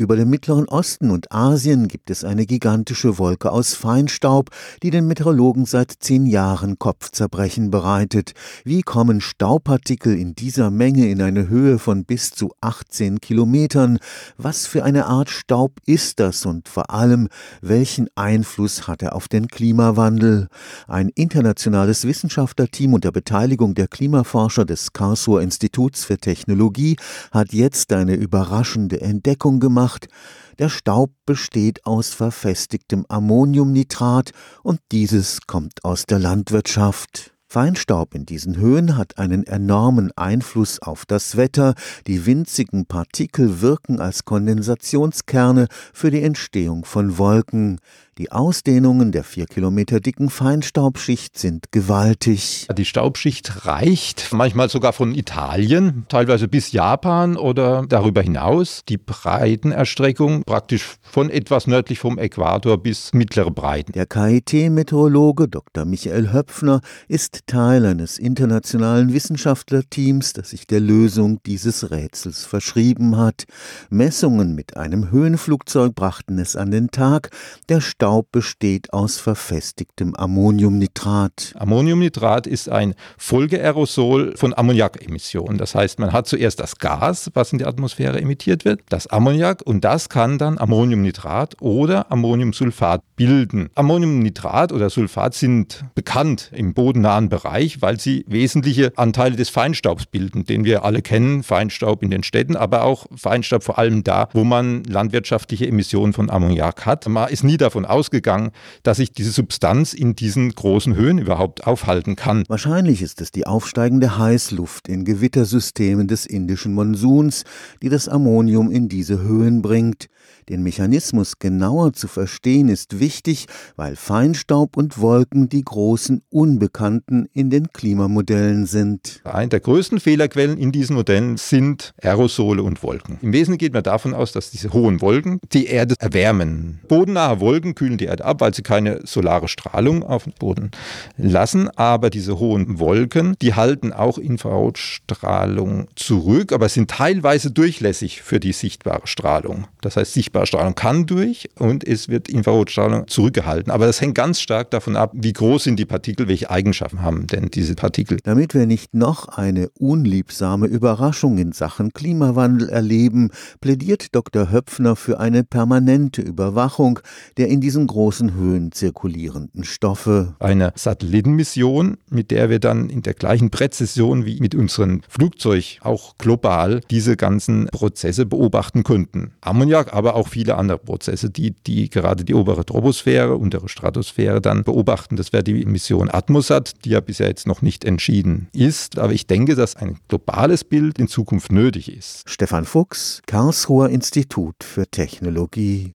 Über dem Mittleren Osten und Asien gibt es eine gigantische Wolke aus Feinstaub, die den Meteorologen seit zehn Jahren Kopfzerbrechen bereitet. Wie kommen Staubpartikel in dieser Menge in eine Höhe von bis zu 18 Kilometern? Was für eine Art Staub ist das und vor allem, welchen Einfluss hat er auf den Klimawandel? Ein internationales Wissenschaftlerteam unter Beteiligung der Klimaforscher des Karlsruher Instituts für Technologie hat jetzt eine überraschende Entdeckung gemacht gemacht. Der Staub besteht aus verfestigtem Ammoniumnitrat und dieses kommt aus der Landwirtschaft. Feinstaub in diesen Höhen hat einen enormen Einfluss auf das Wetter, die winzigen Partikel wirken als Kondensationskerne für die Entstehung von Wolken. Die Ausdehnungen der vier Kilometer dicken Feinstaubschicht sind gewaltig. Die Staubschicht reicht manchmal sogar von Italien, teilweise bis Japan oder darüber hinaus. Die Breitenerstreckung praktisch von etwas nördlich vom Äquator bis mittlere Breiten. Der KIT-Meteorologe Dr. Michael Höpfner ist Teil eines internationalen Wissenschaftlerteams, das sich der Lösung dieses Rätsels verschrieben hat. Messungen mit einem Höhenflugzeug brachten es an den Tag. Der Staub Staub besteht aus verfestigtem Ammoniumnitrat. Ammoniumnitrat ist ein Folgeaerosol von Ammoniakemissionen. Das heißt, man hat zuerst das Gas, was in die Atmosphäre emittiert wird, das Ammoniak, und das kann dann Ammoniumnitrat oder Ammoniumsulfat bilden. Ammoniumnitrat oder Sulfat sind bekannt im bodennahen Bereich, weil sie wesentliche Anteile des Feinstaubs bilden, den wir alle kennen, Feinstaub in den Städten, aber auch Feinstaub vor allem da, wo man landwirtschaftliche Emissionen von Ammoniak hat. Man ist nie davon ausgegangen, dass sich diese Substanz in diesen großen Höhen überhaupt aufhalten kann. Wahrscheinlich ist es die aufsteigende Heißluft in Gewittersystemen des indischen Monsuns, die das Ammonium in diese Höhen bringt. Den Mechanismus genauer zu verstehen ist wichtig, weil Feinstaub und Wolken die großen Unbekannten in den Klimamodellen sind. Eine der größten Fehlerquellen in diesen Modellen sind Aerosole und Wolken. Im Wesentlichen geht man davon aus, dass diese hohen Wolken die Erde erwärmen. Bodennahe Wolken kühlen die Erde ab, weil sie keine solare Strahlung auf den Boden lassen. Aber diese hohen Wolken, die halten auch Infrarotstrahlung zurück, aber sind teilweise durchlässig für die sichtbare Strahlung. Das heißt, sichtbare Sichtbarstrahlung kann durch und es wird Infrarotstrahlung zurückgehalten. Aber das hängt ganz stark davon ab, wie groß sind die Partikel, welche Eigenschaften haben denn diese Partikel. Damit wir nicht noch eine unliebsame Überraschung in Sachen Klimawandel erleben, plädiert Dr. Höpfner für eine permanente Überwachung der in diesen großen Höhen zirkulierenden Stoffe. Eine Satellitenmission, mit der wir dann in der gleichen Präzision wie mit unserem Flugzeug auch global diese ganzen Prozesse beobachten könnten. Ammoniak, aber auch viele andere Prozesse, die, die gerade die obere Troposphäre, untere Stratosphäre dann beobachten. Das wäre die Mission Atmosat, die ja bisher jetzt noch nicht entschieden ist. Aber ich denke, dass ein globales Bild in Zukunft nötig ist. Stefan Fuchs, Karlsruher Institut für Technologie.